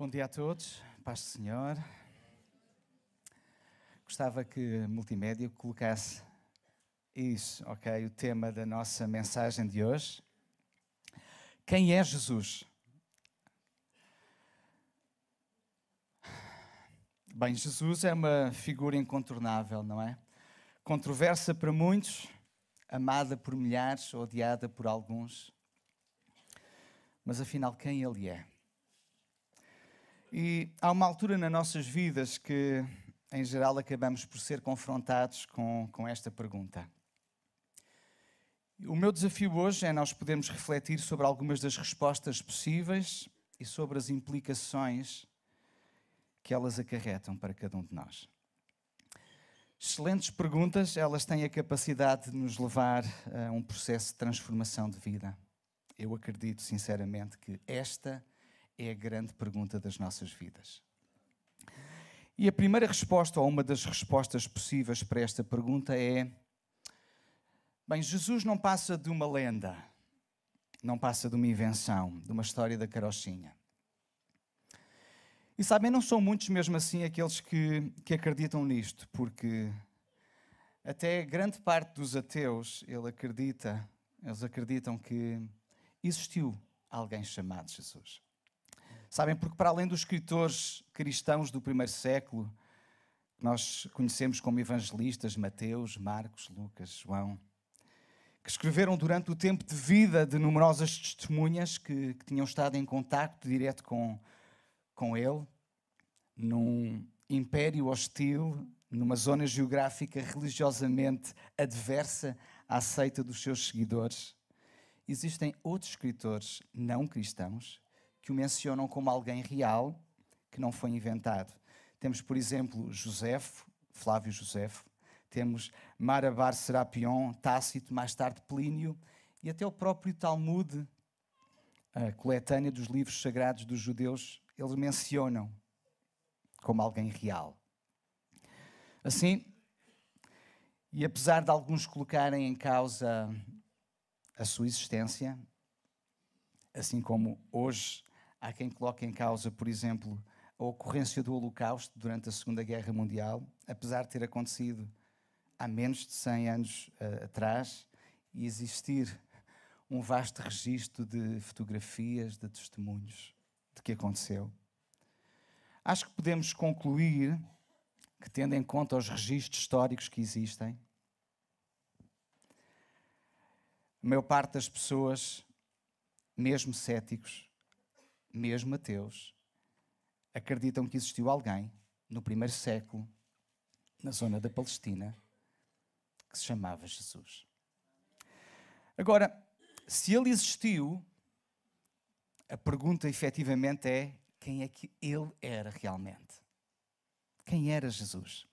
Bom dia a todos, paz do Senhor. Gostava que multimédia colocasse isso, ok? O tema da nossa mensagem de hoje. Quem é Jesus? Bem, Jesus é uma figura incontornável, não é? Controversa para muitos, amada por milhares, odiada por alguns. Mas afinal, quem ele é? E há uma altura nas nossas vidas que, em geral, acabamos por ser confrontados com, com esta pergunta. O meu desafio hoje é nós podermos refletir sobre algumas das respostas possíveis e sobre as implicações que elas acarretam para cada um de nós. Excelentes perguntas, elas têm a capacidade de nos levar a um processo de transformação de vida. Eu acredito sinceramente que esta é a grande pergunta das nossas vidas. E a primeira resposta, ou uma das respostas possíveis para esta pergunta é: bem, Jesus não passa de uma lenda, não passa de uma invenção, de uma história da carochinha. E sabem, não são muitos mesmo assim aqueles que, que acreditam nisto, porque até grande parte dos ateus, ele acredita, eles acreditam que existiu alguém chamado Jesus. Sabem, porque para além dos escritores cristãos do primeiro século, que nós conhecemos como evangelistas, Mateus, Marcos, Lucas, João, que escreveram durante o tempo de vida de numerosas testemunhas que, que tinham estado em contacto direto com, com ele, num império hostil, numa zona geográfica religiosamente adversa à seita dos seus seguidores. Existem outros escritores não cristãos que o mencionam como alguém real, que não foi inventado. Temos, por exemplo, Josefo, Flávio Josefo, temos Marabar Serapion, Tácito, mais tarde Plínio, e até o próprio Talmud, a coletânea dos livros sagrados dos judeus, eles mencionam como alguém real. Assim, e apesar de alguns colocarem em causa a sua existência, assim como hoje Há quem coloque em causa, por exemplo, a ocorrência do Holocausto durante a Segunda Guerra Mundial, apesar de ter acontecido há menos de 100 anos uh, atrás e existir um vasto registro de fotografias, de testemunhos de que aconteceu. Acho que podemos concluir que, tendo em conta os registros históricos que existem, a maior parte das pessoas, mesmo céticos, mesmo ateus, acreditam que existiu alguém no primeiro século, na zona da Palestina, que se chamava Jesus. Agora, se ele existiu, a pergunta efetivamente é: quem é que ele era realmente? Quem era Jesus?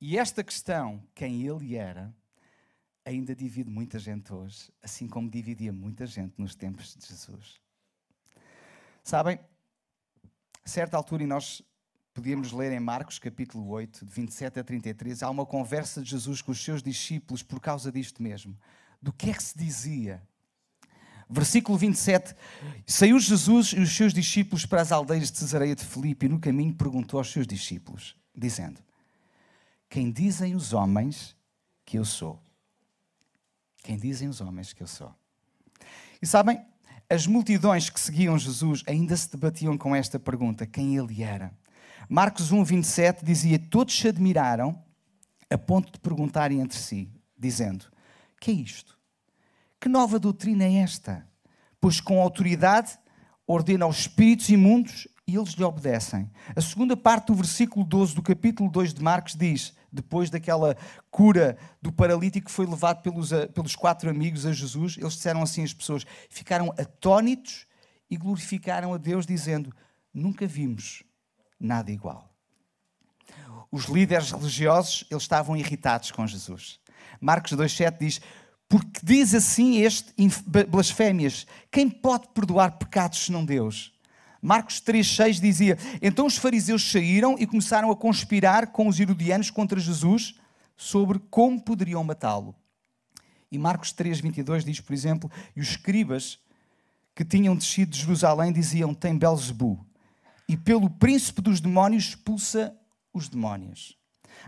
E esta questão, quem ele era, ainda divide muita gente hoje, assim como dividia muita gente nos tempos de Jesus. Sabem, a certa altura, e nós podíamos ler em Marcos capítulo 8, de 27 a 33, há uma conversa de Jesus com os seus discípulos por causa disto mesmo. Do que é que se dizia? Versículo 27. Saiu Jesus e os seus discípulos para as aldeias de Cesareia de Filipe e no caminho perguntou aos seus discípulos, dizendo: Quem dizem os homens que eu sou? Quem dizem os homens que eu sou? E sabem, as multidões que seguiam Jesus ainda se debatiam com esta pergunta: quem ele era? Marcos 1, 27 dizia: Todos se admiraram a ponto de perguntarem entre si, dizendo: Que é isto? Que nova doutrina é esta? Pois com autoridade ordena aos espíritos imundos e eles lhe obedecem. A segunda parte do versículo 12 do capítulo 2 de Marcos diz: depois daquela cura do paralítico que foi levado pelos, eh, pelos quatro amigos a Jesus, eles disseram assim às pessoas, ficaram atónitos e glorificaram a Deus, dizendo: Nunca vimos nada igual. Os líderes religiosos, eles estavam irritados com Jesus. Marcos 2,7 diz: Porque diz assim este blasfémias: Quem pode perdoar pecados senão Deus? Marcos 3,6 dizia: Então os fariseus saíram e começaram a conspirar com os herodianos contra Jesus sobre como poderiam matá-lo. E Marcos 3,22 diz, por exemplo: E os escribas que tinham descido de Jerusalém diziam: Tem Belzebu, e pelo príncipe dos demónios expulsa os demónios.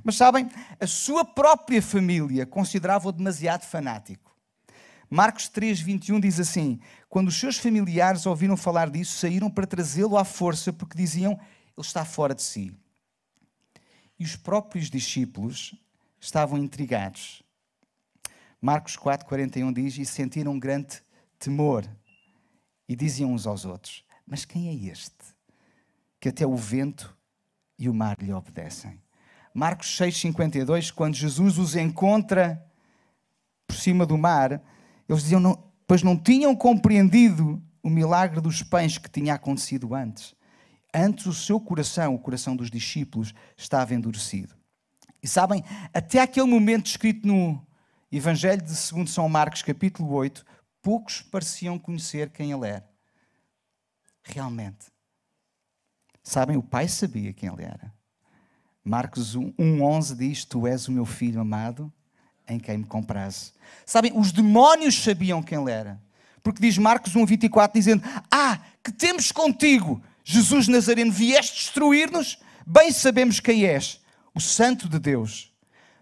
Mas sabem, a sua própria família considerava-o demasiado fanático. Marcos 3, 21 diz assim: Quando os seus familiares ouviram falar disso, saíram para trazê-lo à força, porque diziam: Ele está fora de si. E os próprios discípulos estavam intrigados. Marcos 4, 41 diz: E sentiram um grande temor. E diziam uns aos outros: Mas quem é este? que até o vento e o mar lhe obedecem. Marcos 6,52, quando Jesus os encontra por cima do mar, eles diziam, não, pois não tinham compreendido o milagre dos pães que tinha acontecido antes. Antes o seu coração, o coração dos discípulos, estava endurecido. E sabem, até aquele momento escrito no Evangelho de 2 São Marcos, capítulo 8, poucos pareciam conhecer quem ele era. Realmente. Sabem, o pai sabia quem ele era. Marcos 1,11 diz: Tu és o meu filho amado, em quem me comprasse. Sabem, os demónios sabiam quem ele era. Porque diz Marcos 1,24 dizendo: Ah, que temos contigo, Jesus Nazareno, vieste destruir-nos? Bem sabemos quem és, o Santo de Deus.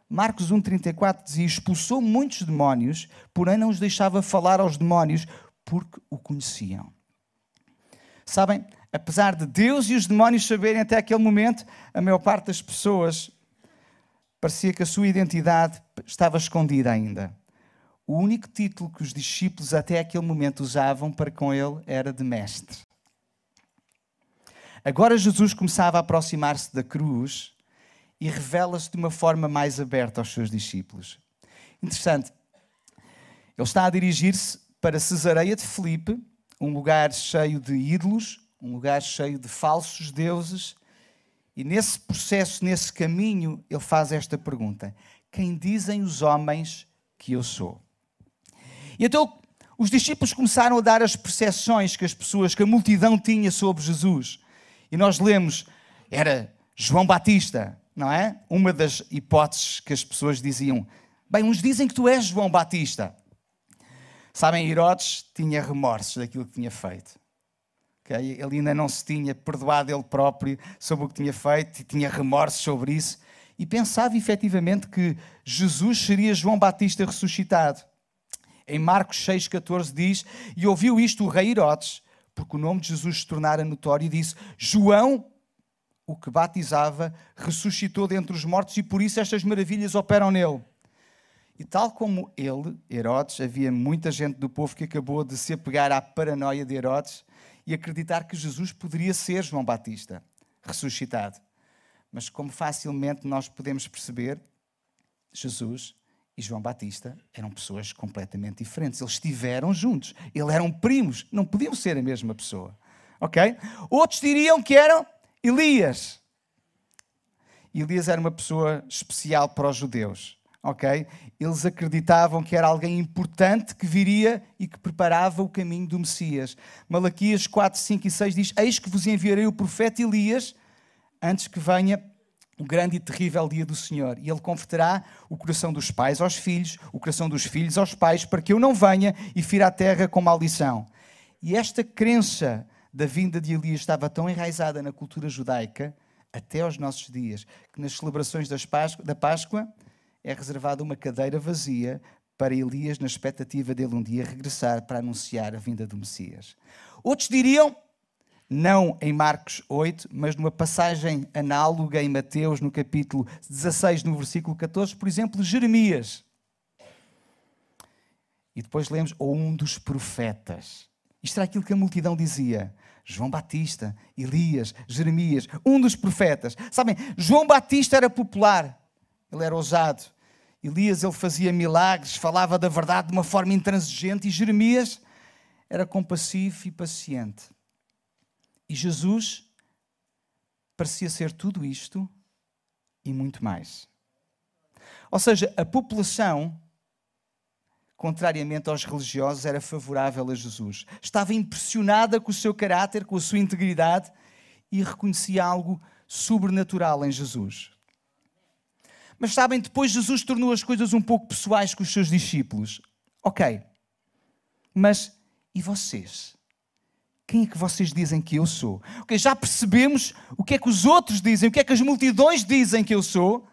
Marcos 1,34 dizia: Expulsou muitos demónios, porém não os deixava falar aos demónios, porque o conheciam. Sabem, apesar de Deus e os demónios saberem até aquele momento, a maior parte das pessoas parecia que a sua identidade estava escondida ainda. O único título que os discípulos até aquele momento usavam para com ele era de mestre. Agora Jesus começava a aproximar-se da cruz e revela-se de uma forma mais aberta aos seus discípulos. Interessante. Ele está a dirigir-se para Cesareia de Filipe, um lugar cheio de ídolos, um lugar cheio de falsos deuses. E nesse processo, nesse caminho, ele faz esta pergunta: Quem dizem os homens que eu sou? E então os discípulos começaram a dar as percepções que as pessoas, que a multidão tinha sobre Jesus. E nós lemos, era João Batista, não é? Uma das hipóteses que as pessoas diziam. Bem, uns dizem que tu és João Batista. Sabem, Herodes tinha remorsos daquilo que tinha feito. Okay? Ele ainda não se tinha perdoado ele próprio sobre o que tinha feito e tinha remorsos sobre isso. E pensava efetivamente que Jesus seria João Batista ressuscitado. Em Marcos 6,14 diz: E ouviu isto o rei Herodes, porque o nome de Jesus se tornara notório, e disse: João, o que batizava, ressuscitou dentre os mortos, e por isso estas maravilhas operam nele. E tal como ele, Herodes, havia muita gente do povo que acabou de se apegar à paranoia de Herodes e acreditar que Jesus poderia ser João Batista, ressuscitado. Mas como facilmente nós podemos perceber, Jesus e João Batista eram pessoas completamente diferentes. Eles estiveram juntos, eles eram primos, não podiam ser a mesma pessoa. Ok? Outros diriam que eram Elias. Elias era uma pessoa especial para os judeus ok? Eles acreditavam que era alguém importante que viria e que preparava o caminho do Messias. Malaquias 4, 5 e 6 diz: Eis que vos enviarei o profeta Elias antes que venha o grande e terrível dia do Senhor. E ele converterá o coração dos pais aos filhos, o coração dos filhos aos pais, para que eu não venha e fira a terra com maldição. E esta crença da vinda de Elias estava tão enraizada na cultura judaica, até aos nossos dias, que nas celebrações da Páscoa é reservada uma cadeira vazia para Elias, na expectativa dele um dia regressar para anunciar a vinda do Messias. Outros diriam, não em Marcos 8, mas numa passagem análoga em Mateus, no capítulo 16, no versículo 14, por exemplo, Jeremias. E depois lemos, ou um dos profetas. Isto era aquilo que a multidão dizia. João Batista, Elias, Jeremias, um dos profetas. Sabem, João Batista era popular ele era ousado. Elias ele fazia milagres, falava da verdade de uma forma intransigente e Jeremias era compassivo e paciente. E Jesus parecia ser tudo isto e muito mais. Ou seja, a população, contrariamente aos religiosos, era favorável a Jesus. Estava impressionada com o seu caráter, com a sua integridade e reconhecia algo sobrenatural em Jesus. Mas sabem, depois Jesus tornou as coisas um pouco pessoais com os seus discípulos. Ok, mas e vocês? quem é que vocês dizem que eu sou? Ok, já percebemos o que é que os outros dizem, o que é que as multidões dizem que eu sou,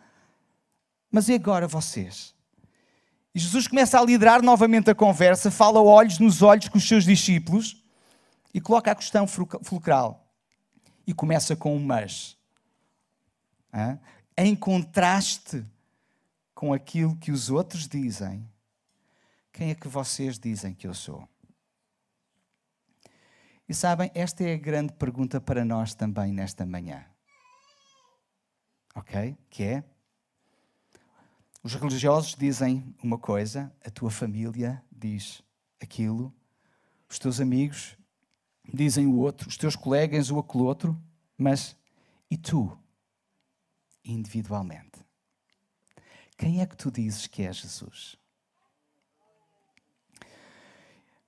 mas e agora vocês? E Jesus começa a liderar novamente a conversa, fala olhos nos olhos com os seus discípulos e coloca a questão fulcral. E começa com um mas. Em contraste com aquilo que os outros dizem, quem é que vocês dizem que eu sou? E sabem, esta é a grande pergunta para nós também nesta manhã. Ok? Que é? Os religiosos dizem uma coisa, a tua família diz aquilo, os teus amigos dizem o outro, os teus colegas o aquele outro, mas e tu, individualmente? Quem é que tu dizes que é Jesus?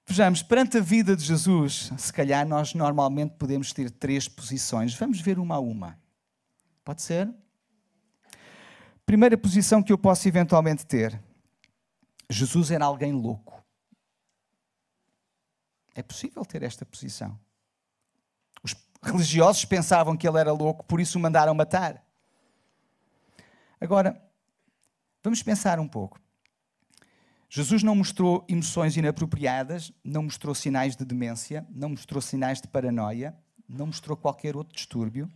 Vejamos, perante a vida de Jesus, se calhar nós normalmente podemos ter três posições. Vamos ver uma a uma. Pode ser? Primeira posição que eu posso eventualmente ter: Jesus era alguém louco. É possível ter esta posição. Os religiosos pensavam que ele era louco, por isso o mandaram matar. Agora, vamos pensar um pouco. Jesus não mostrou emoções inapropriadas, não mostrou sinais de demência, não mostrou sinais de paranoia, não mostrou qualquer outro distúrbio.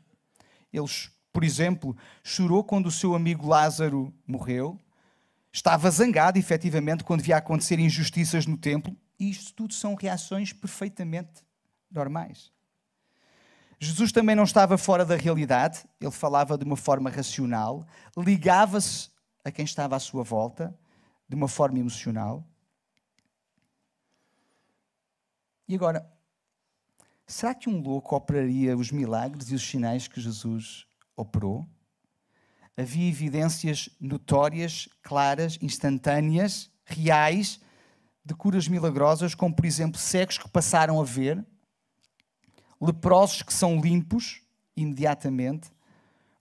Ele, por exemplo, chorou quando o seu amigo Lázaro morreu, estava zangado, efetivamente, quando via acontecer injustiças no templo, e isto tudo são reações perfeitamente normais. Jesus também não estava fora da realidade, ele falava de uma forma racional, ligava-se a quem estava à sua volta, de uma forma emocional. E agora, será que um louco operaria os milagres e os sinais que Jesus operou? Havia evidências notórias, claras, instantâneas, reais, de curas milagrosas, como por exemplo cegos que passaram a ver, leprosos que são limpos imediatamente,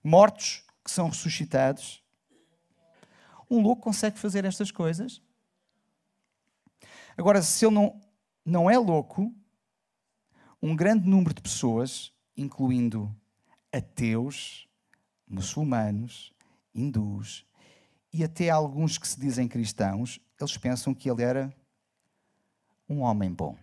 mortos que são ressuscitados. Um louco consegue fazer estas coisas? Agora, se ele não, não é louco, um grande número de pessoas, incluindo ateus, muçulmanos, hindus e até alguns que se dizem cristãos, eles pensam que ele era um homem bom.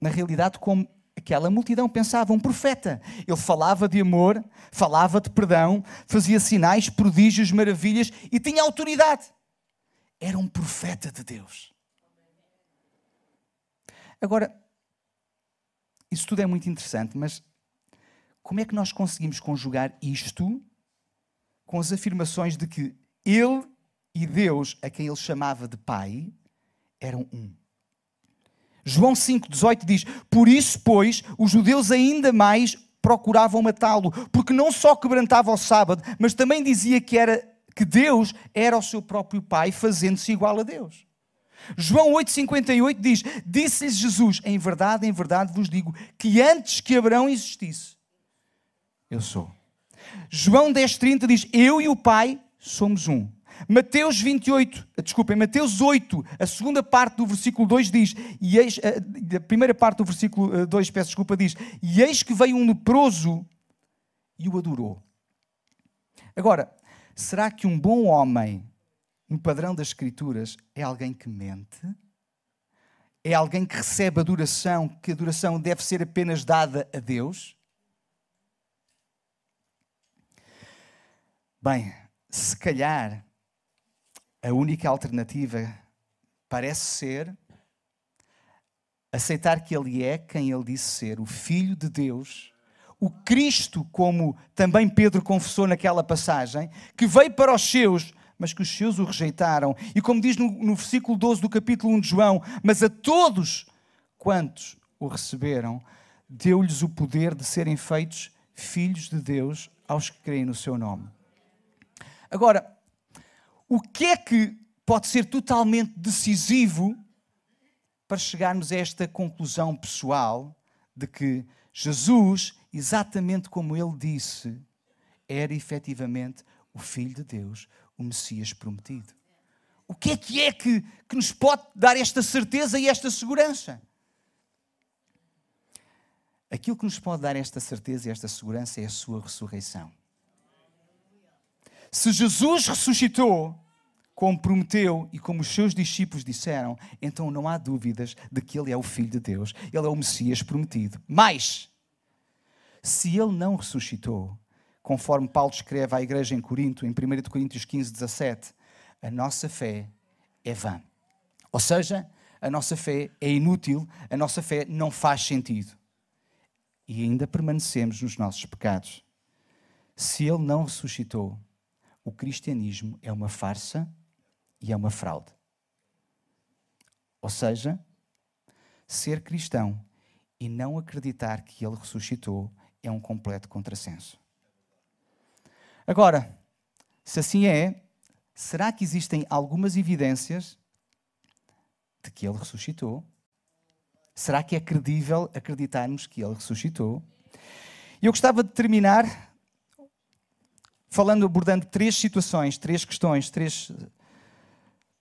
Na realidade, como aquela multidão pensava, um profeta. Ele falava de amor, falava de perdão, fazia sinais, prodígios, maravilhas e tinha autoridade. Era um profeta de Deus. Agora, isso tudo é muito interessante, mas como é que nós conseguimos conjugar isto com as afirmações de que ele e Deus, a quem ele chamava de Pai, eram um? João 5,18 diz: Por isso, pois, os judeus ainda mais procuravam matá-lo, porque não só quebrantava o sábado, mas também dizia que, era, que Deus era o seu próprio Pai, fazendo-se igual a Deus. João 8,58 diz: Disse-lhes Jesus: Em verdade, em verdade vos digo que antes que Abraão existisse, eu sou. João 10,30 diz: Eu e o Pai somos um. Mateus 28, desculpem, Mateus 8, a segunda parte do versículo 2 diz, e eis, a, a primeira parte do versículo 2, peço desculpa, diz, e eis que veio um leproso e o adorou. Agora, será que um bom homem, no padrão das Escrituras, é alguém que mente? É alguém que recebe adoração, que a adoração deve ser apenas dada a Deus? Bem, se calhar a única alternativa parece ser aceitar que Ele é quem Ele disse ser, o Filho de Deus, o Cristo, como também Pedro confessou naquela passagem, que veio para os seus, mas que os seus o rejeitaram. E como diz no, no versículo 12 do capítulo 1 de João, mas a todos quantos o receberam, deu-lhes o poder de serem feitos filhos de Deus aos que creem no seu nome. Agora, o que é que pode ser totalmente decisivo para chegarmos a esta conclusão pessoal de que Jesus, exatamente como ele disse, era efetivamente o Filho de Deus, o Messias prometido. O que é que é que, que nos pode dar esta certeza e esta segurança? Aquilo que nos pode dar esta certeza e esta segurança é a sua ressurreição. Se Jesus ressuscitou, como prometeu e como os seus discípulos disseram, então não há dúvidas de que ele é o Filho de Deus, ele é o Messias prometido. Mas, se ele não ressuscitou, conforme Paulo escreve à igreja em Corinto, em 1 Coríntios 15, 17, a nossa fé é vã. Ou seja, a nossa fé é inútil, a nossa fé não faz sentido. E ainda permanecemos nos nossos pecados. Se ele não ressuscitou, o cristianismo é uma farsa e é uma fraude. Ou seja, ser cristão e não acreditar que ele ressuscitou é um completo contrassenso. Agora, se assim é, será que existem algumas evidências de que ele ressuscitou? Será que é credível acreditarmos que ele ressuscitou? Eu gostava de terminar falando, abordando três situações, três questões, três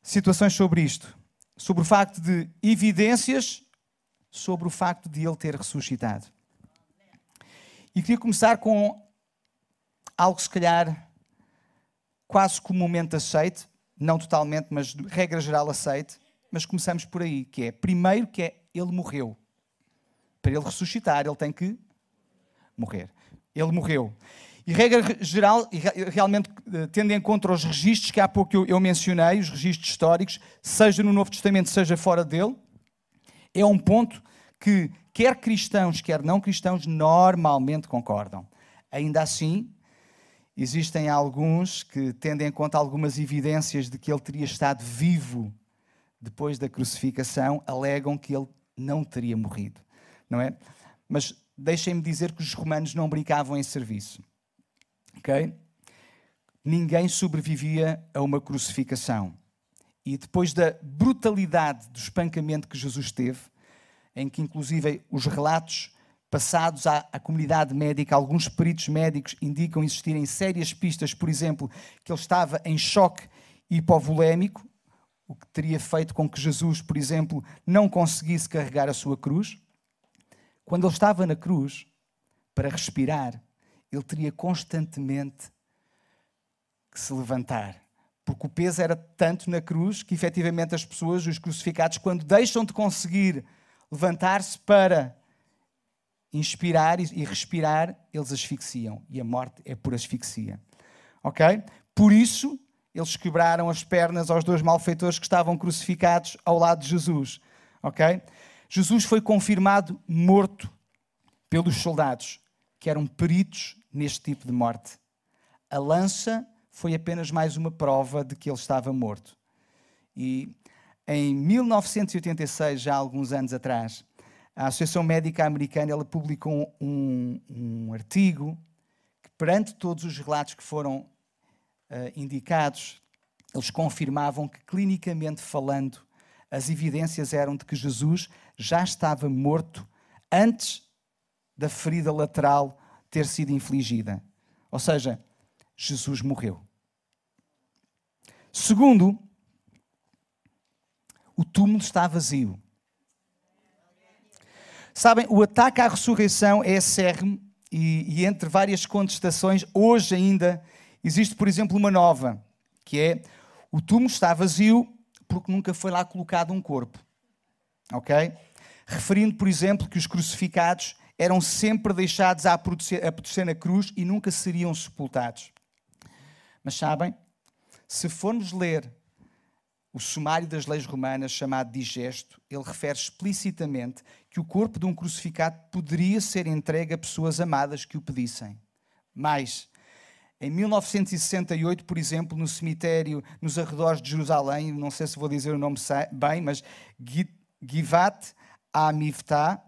situações sobre isto. Sobre o facto de evidências sobre o facto de ele ter ressuscitado. E queria começar com algo, se calhar, quase comumente aceite, não totalmente, mas de regra geral aceite, mas começamos por aí, que é, primeiro, que é, ele morreu. Para ele ressuscitar, ele tem que morrer. Ele morreu. E regra geral, realmente eh, tendo em conta os registros que há pouco eu, eu mencionei, os registros históricos, seja no Novo Testamento, seja fora dele, é um ponto que quer cristãos, quer não cristãos, normalmente concordam. Ainda assim, existem alguns que, tendo em conta algumas evidências de que ele teria estado vivo depois da crucificação, alegam que ele não teria morrido, não é? Mas deixem-me dizer que os romanos não brincavam em serviço. Ok? Ninguém sobrevivia a uma crucificação. E depois da brutalidade do espancamento que Jesus teve, em que inclusive os relatos passados à, à, comunidade médica, alguns peritos médicos indicam existirem sérias pistas, por exemplo, que ele estava em choque hipovolémico, o que teria feito com que Jesus, por exemplo, não conseguisse carregar a sua cruz. Quando ele estava na cruz, para respirar, ele teria constantemente que se levantar. Porque o peso era tanto na cruz que efetivamente as pessoas, os crucificados, quando deixam de conseguir levantar-se para inspirar e respirar, eles asfixiam. E a morte é por asfixia. Ok? Por isso, eles quebraram as pernas aos dois malfeitores que estavam crucificados ao lado de Jesus. Ok? Jesus foi confirmado morto pelos soldados que eram peritos neste tipo de morte. A lança foi apenas mais uma prova de que ele estava morto. E em 1986, já há alguns anos atrás, a Associação Médica Americana ela publicou um, um artigo que, perante todos os relatos que foram uh, indicados, eles confirmavam que, clinicamente falando, as evidências eram de que Jesus já estava morto antes da ferida lateral ter sido infligida. Ou seja, Jesus morreu. Segundo, o túmulo está vazio. Sabem, o ataque à ressurreição é acérrimo e, e entre várias contestações, hoje ainda existe, por exemplo, uma nova, que é o túmulo está vazio porque nunca foi lá colocado um corpo. Ok? Referindo, por exemplo, que os crucificados eram sempre deixados a apodrecer na cruz e nunca seriam sepultados. Mas sabem, se formos ler o sumário das leis romanas, chamado digesto, ele refere explicitamente que o corpo de um crucificado poderia ser entregue a pessoas amadas que o pedissem. Mas, em 1968, por exemplo, no cemitério nos arredores de Jerusalém, não sei se vou dizer o nome bem, mas Givat Amivtah,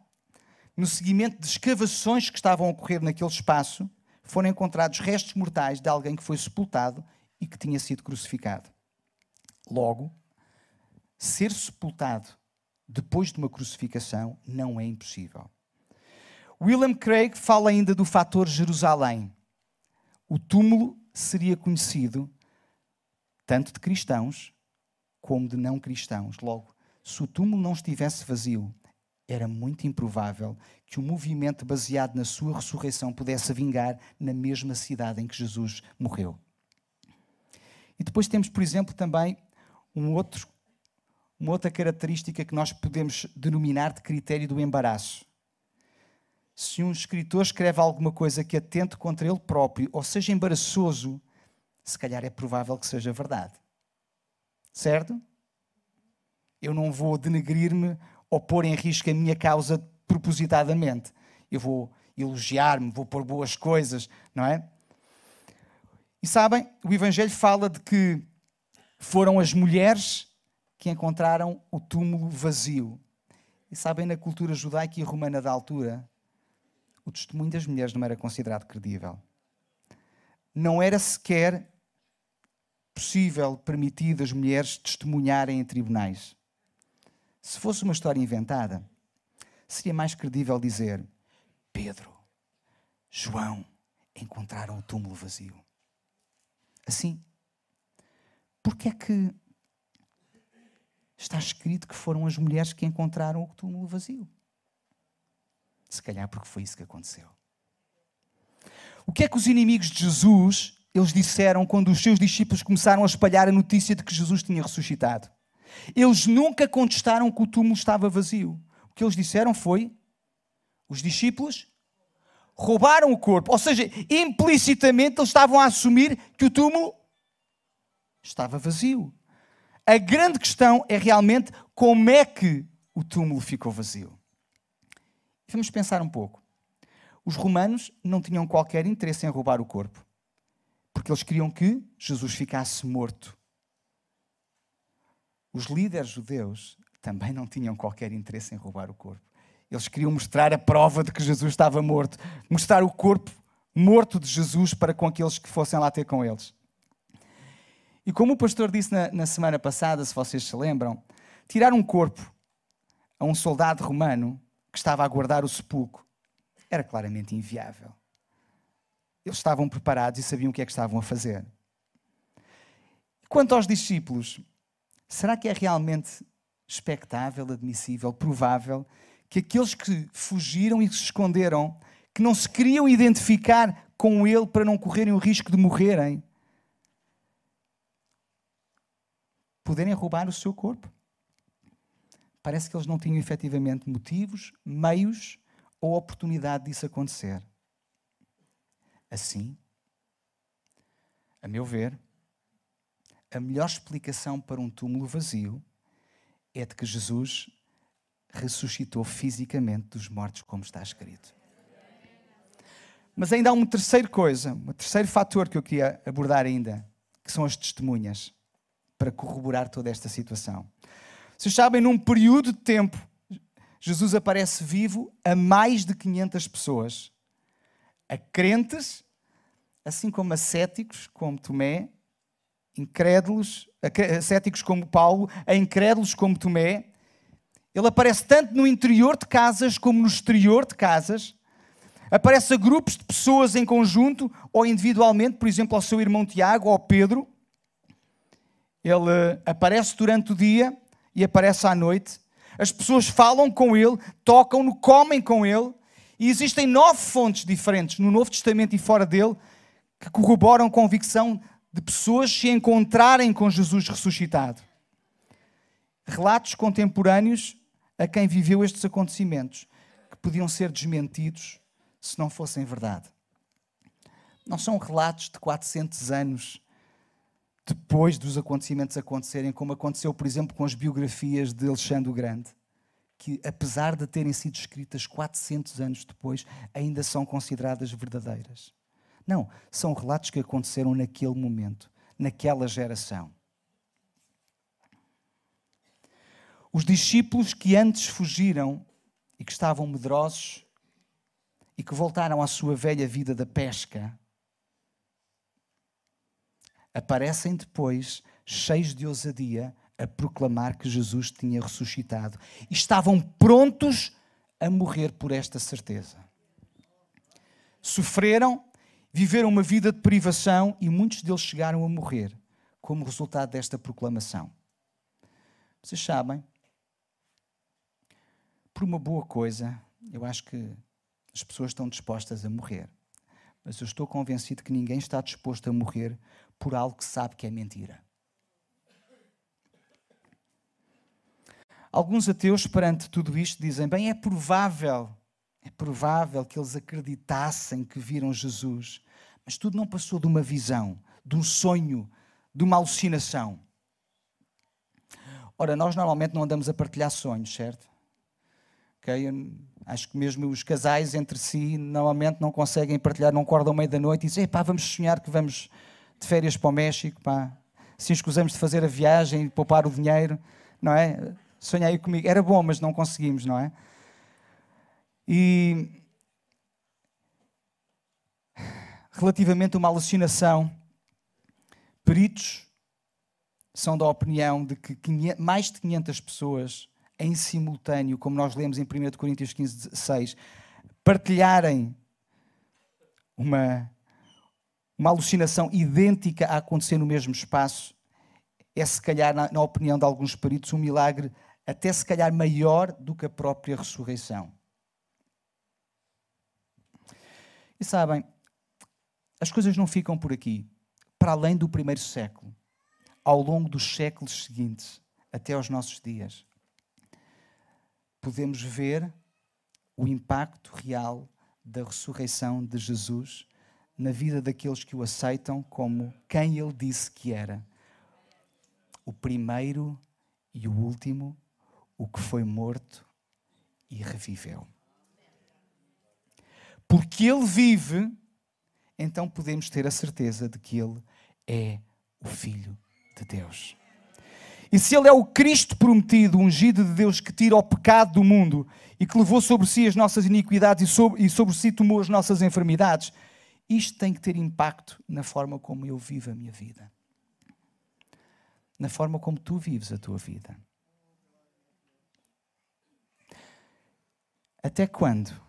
no seguimento de escavações que estavam a ocorrer naquele espaço, foram encontrados restos mortais de alguém que foi sepultado e que tinha sido crucificado. Logo, ser sepultado depois de uma crucificação não é impossível. William Craig fala ainda do fator Jerusalém. O túmulo seria conhecido tanto de cristãos como de não cristãos. Logo, se o túmulo não estivesse vazio, era muito improvável que o movimento baseado na sua ressurreição pudesse vingar na mesma cidade em que Jesus morreu. E depois temos, por exemplo, também um outro, uma outra característica que nós podemos denominar de critério do embaraço. Se um escritor escreve alguma coisa que atente contra ele próprio ou seja embaraçoso, se calhar é provável que seja verdade. Certo? Eu não vou denegrir-me ou pôr em risco a minha causa propositadamente. Eu vou elogiar-me, vou pôr boas coisas, não é? E sabem, o Evangelho fala de que foram as mulheres que encontraram o túmulo vazio. E sabem, na cultura judaica e romana da altura, o testemunho das mulheres não era considerado credível. Não era sequer possível, permitido as mulheres testemunharem em tribunais. Se fosse uma história inventada, seria mais credível dizer: Pedro, João encontraram o túmulo vazio. Assim, porque é que está escrito que foram as mulheres que encontraram o túmulo vazio? Se calhar porque foi isso que aconteceu. O que é que os inimigos de Jesus eles disseram quando os seus discípulos começaram a espalhar a notícia de que Jesus tinha ressuscitado? Eles nunca contestaram que o túmulo estava vazio. O que eles disseram foi: os discípulos roubaram o corpo. Ou seja, implicitamente eles estavam a assumir que o túmulo estava vazio. A grande questão é realmente como é que o túmulo ficou vazio. Vamos pensar um pouco. Os romanos não tinham qualquer interesse em roubar o corpo, porque eles queriam que Jesus ficasse morto. Os líderes judeus também não tinham qualquer interesse em roubar o corpo. Eles queriam mostrar a prova de que Jesus estava morto, mostrar o corpo morto de Jesus para com aqueles que fossem lá ter com eles. E como o pastor disse na, na semana passada, se vocês se lembram, tirar um corpo a um soldado romano que estava a guardar o sepulcro era claramente inviável. Eles estavam preparados e sabiam o que é que estavam a fazer. Quanto aos discípulos, será que é realmente expectável, admissível, provável que aqueles que fugiram e se esconderam, que não se queriam identificar com ele para não correrem o risco de morrerem, poderem roubar o seu corpo? Parece que eles não tinham efetivamente motivos, meios ou oportunidade disso acontecer. Assim, a meu ver, a melhor explicação para um túmulo vazio é de que Jesus ressuscitou fisicamente dos mortos, como está escrito. Mas ainda há uma terceira coisa, um terceiro fator que eu queria abordar ainda, que são as testemunhas, para corroborar toda esta situação. Vocês sabem, num período de tempo, Jesus aparece vivo a mais de 500 pessoas. A crentes, assim como a céticos, como Tomé, incrédulos, céticos como Paulo, a incrédulos como Tomé. Ele aparece tanto no interior de casas como no exterior de casas. Aparece a grupos de pessoas em conjunto ou individualmente, por exemplo, ao seu irmão Tiago ou ao Pedro. Ele aparece durante o dia e aparece à noite. As pessoas falam com ele, tocam-no, comem com ele. E existem nove fontes diferentes no Novo Testamento e fora dele que corroboram a convicção de pessoas se encontrarem com Jesus ressuscitado. Relatos contemporâneos a quem viveu estes acontecimentos, que podiam ser desmentidos se não fossem verdade. Não são relatos de 400 anos depois dos acontecimentos acontecerem, como aconteceu, por exemplo, com as biografias de Alexandre o Grande, que, apesar de terem sido escritas 400 anos depois, ainda são consideradas verdadeiras. Não, são relatos que aconteceram naquele momento, naquela geração. Os discípulos que antes fugiram e que estavam medrosos e que voltaram à sua velha vida da pesca, aparecem depois, cheios de ousadia, a proclamar que Jesus tinha ressuscitado. E estavam prontos a morrer por esta certeza. Sofreram viveram uma vida de privação e muitos deles chegaram a morrer como resultado desta proclamação. Vocês sabem, por uma boa coisa, eu acho que as pessoas estão dispostas a morrer. Mas eu estou convencido que ninguém está disposto a morrer por algo que sabe que é mentira. Alguns ateus, perante tudo isto, dizem: bem, é provável, é provável que eles acreditassem que viram Jesus, mas tudo não passou de uma visão, de um sonho, de uma alucinação. Ora, nós normalmente não andamos a partilhar sonhos, certo? Okay? Acho que mesmo os casais entre si normalmente não conseguem partilhar, não acordam meio da noite e dizem, pá, vamos sonhar que vamos de férias para o México, pá. Se escusamos de fazer a viagem e poupar o dinheiro, não é? Sonhei comigo. Era bom, mas não conseguimos, não é? E relativamente a uma alucinação, peritos são da opinião de que mais de 500 pessoas em simultâneo, como nós lemos em 1 Coríntios 15, 6, partilharem uma, uma alucinação idêntica a acontecer no mesmo espaço, é se calhar, na, na opinião de alguns peritos, um milagre até se calhar maior do que a própria ressurreição. E sabem, as coisas não ficam por aqui. Para além do primeiro século, ao longo dos séculos seguintes, até aos nossos dias, podemos ver o impacto real da ressurreição de Jesus na vida daqueles que o aceitam como quem ele disse que era. O primeiro e o último, o que foi morto e reviveu. Porque ele vive, então podemos ter a certeza de que ele é o Filho de Deus. E se Ele é o Cristo prometido, ungido de Deus, que tira o pecado do mundo e que levou sobre si as nossas iniquidades e sobre, e sobre si tomou as nossas enfermidades, isto tem que ter impacto na forma como eu vivo a minha vida. Na forma como tu vives a tua vida. Até quando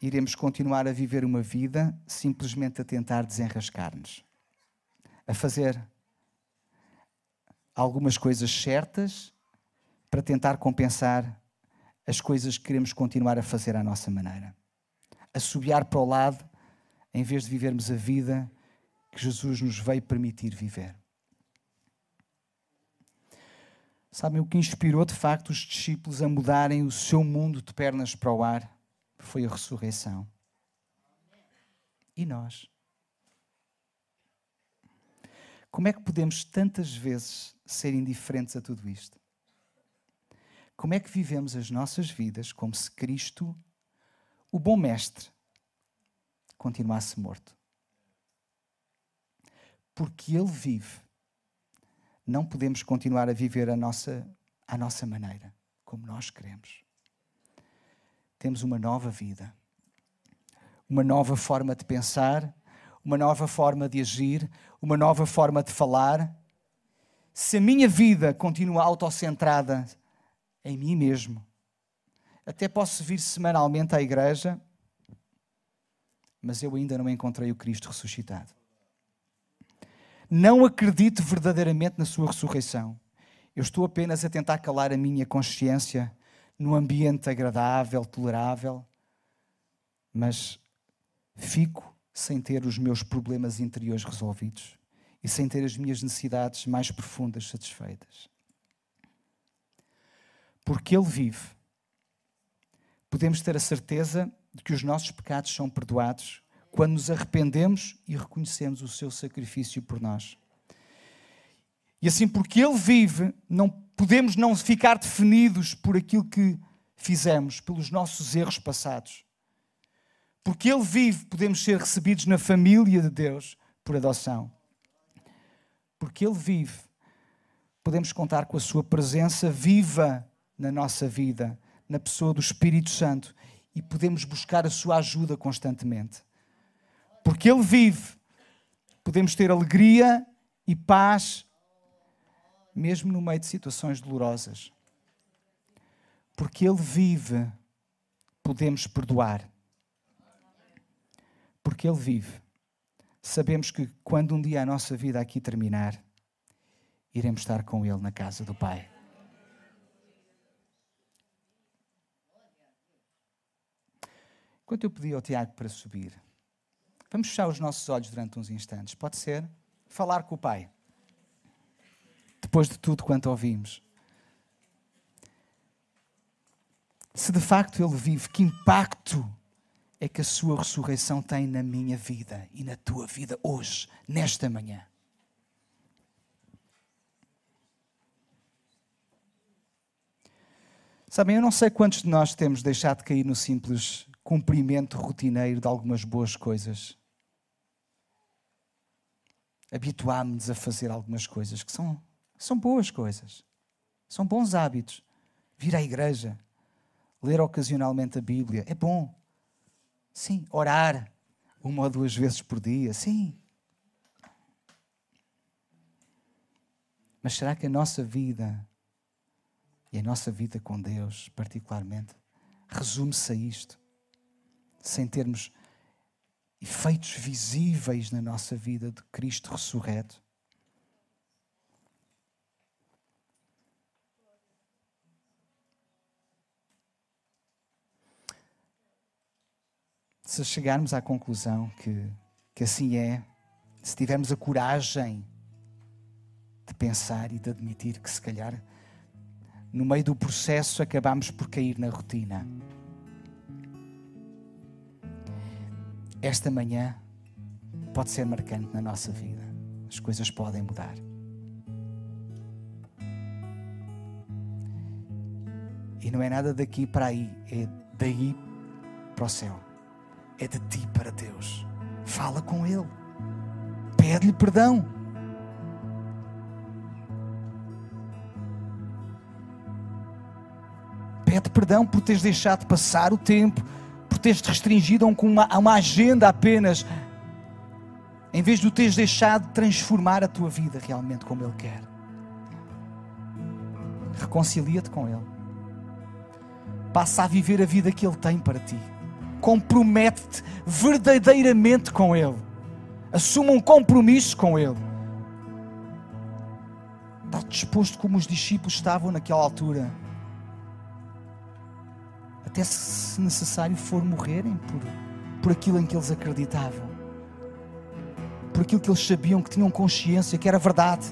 iremos continuar a viver uma vida simplesmente a tentar desenrascar-nos? A fazer algumas coisas certas para tentar compensar as coisas que queremos continuar a fazer à nossa maneira. A subiar para o lado, em vez de vivermos a vida que Jesus nos veio permitir viver. Sabem o que inspirou de facto os discípulos a mudarem o seu mundo de pernas para o ar? Foi a ressurreição. E nós? Como é que podemos tantas vezes ser indiferentes a tudo isto? Como é que vivemos as nossas vidas como se Cristo, o bom Mestre, continuasse morto? Porque Ele vive, não podemos continuar a viver a nossa, à nossa maneira, como nós queremos. Temos uma nova vida, uma nova forma de pensar, uma nova forma de agir, uma nova forma de falar. Se a minha vida continua autocentrada em mim mesmo, até posso vir semanalmente à igreja, mas eu ainda não encontrei o Cristo ressuscitado. Não acredito verdadeiramente na sua ressurreição. Eu estou apenas a tentar calar a minha consciência num ambiente agradável, tolerável, mas fico sem ter os meus problemas interiores resolvidos e sem ter as minhas necessidades mais profundas satisfeitas. Porque Ele vive, podemos ter a certeza de que os nossos pecados são perdoados quando nos arrependemos e reconhecemos o seu sacrifício por nós. E assim, porque Ele vive, não podemos não ficar definidos por aquilo que fizemos, pelos nossos erros passados. Porque Ele vive, podemos ser recebidos na família de Deus por adoção. Porque Ele vive, podemos contar com a Sua presença viva na nossa vida, na pessoa do Espírito Santo, e podemos buscar a Sua ajuda constantemente. Porque Ele vive, podemos ter alegria e paz, mesmo no meio de situações dolorosas. Porque Ele vive, podemos perdoar porque Ele vive, sabemos que quando um dia a nossa vida aqui terminar, iremos estar com Ele na casa do Pai. Enquanto eu pedi ao Tiago para subir, vamos fechar os nossos olhos durante uns instantes. Pode ser? Falar com o Pai. Depois de tudo quanto ouvimos. Se de facto Ele vive, que impacto é que a Sua ressurreição tem na minha vida e na tua vida hoje, nesta manhã? Sabem, eu não sei quantos de nós temos deixado de cair no simples cumprimento rotineiro de algumas boas coisas. Habituámos-nos a fazer algumas coisas que são, são boas coisas, são bons hábitos. Vir à igreja, ler ocasionalmente a Bíblia, é bom. Sim, orar uma ou duas vezes por dia, sim. Mas será que a nossa vida e a nossa vida com Deus, particularmente, resume-se a isto, sem termos efeitos visíveis na nossa vida de Cristo ressurreto. Se chegarmos à conclusão que, que assim é, se tivermos a coragem de pensar e de admitir que se calhar no meio do processo, acabamos por cair na rotina. Esta manhã pode ser marcante na nossa vida. As coisas podem mudar. E não é nada daqui para aí, é daí para o céu. É de ti para Deus. Fala com Ele. Pede-lhe perdão. Pede perdão por teres deixado passar o tempo, por teres te restringido a uma, a uma agenda apenas, em vez de o teres deixado transformar a tua vida realmente como Ele quer. Reconcilia-te com Ele. Passa a viver a vida que Ele tem para ti. Compromete-te verdadeiramente com Ele. Assuma um compromisso com Ele. Está disposto como os discípulos estavam naquela altura até se necessário for morrerem por, por aquilo em que eles acreditavam, por aquilo que eles sabiam, que tinham consciência, que era verdade.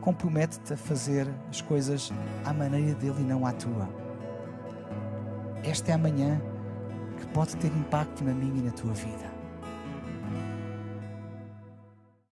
Compromete-te a fazer as coisas à maneira dele e não à tua. Esta é a manhã que pode ter impacto na minha e na tua vida.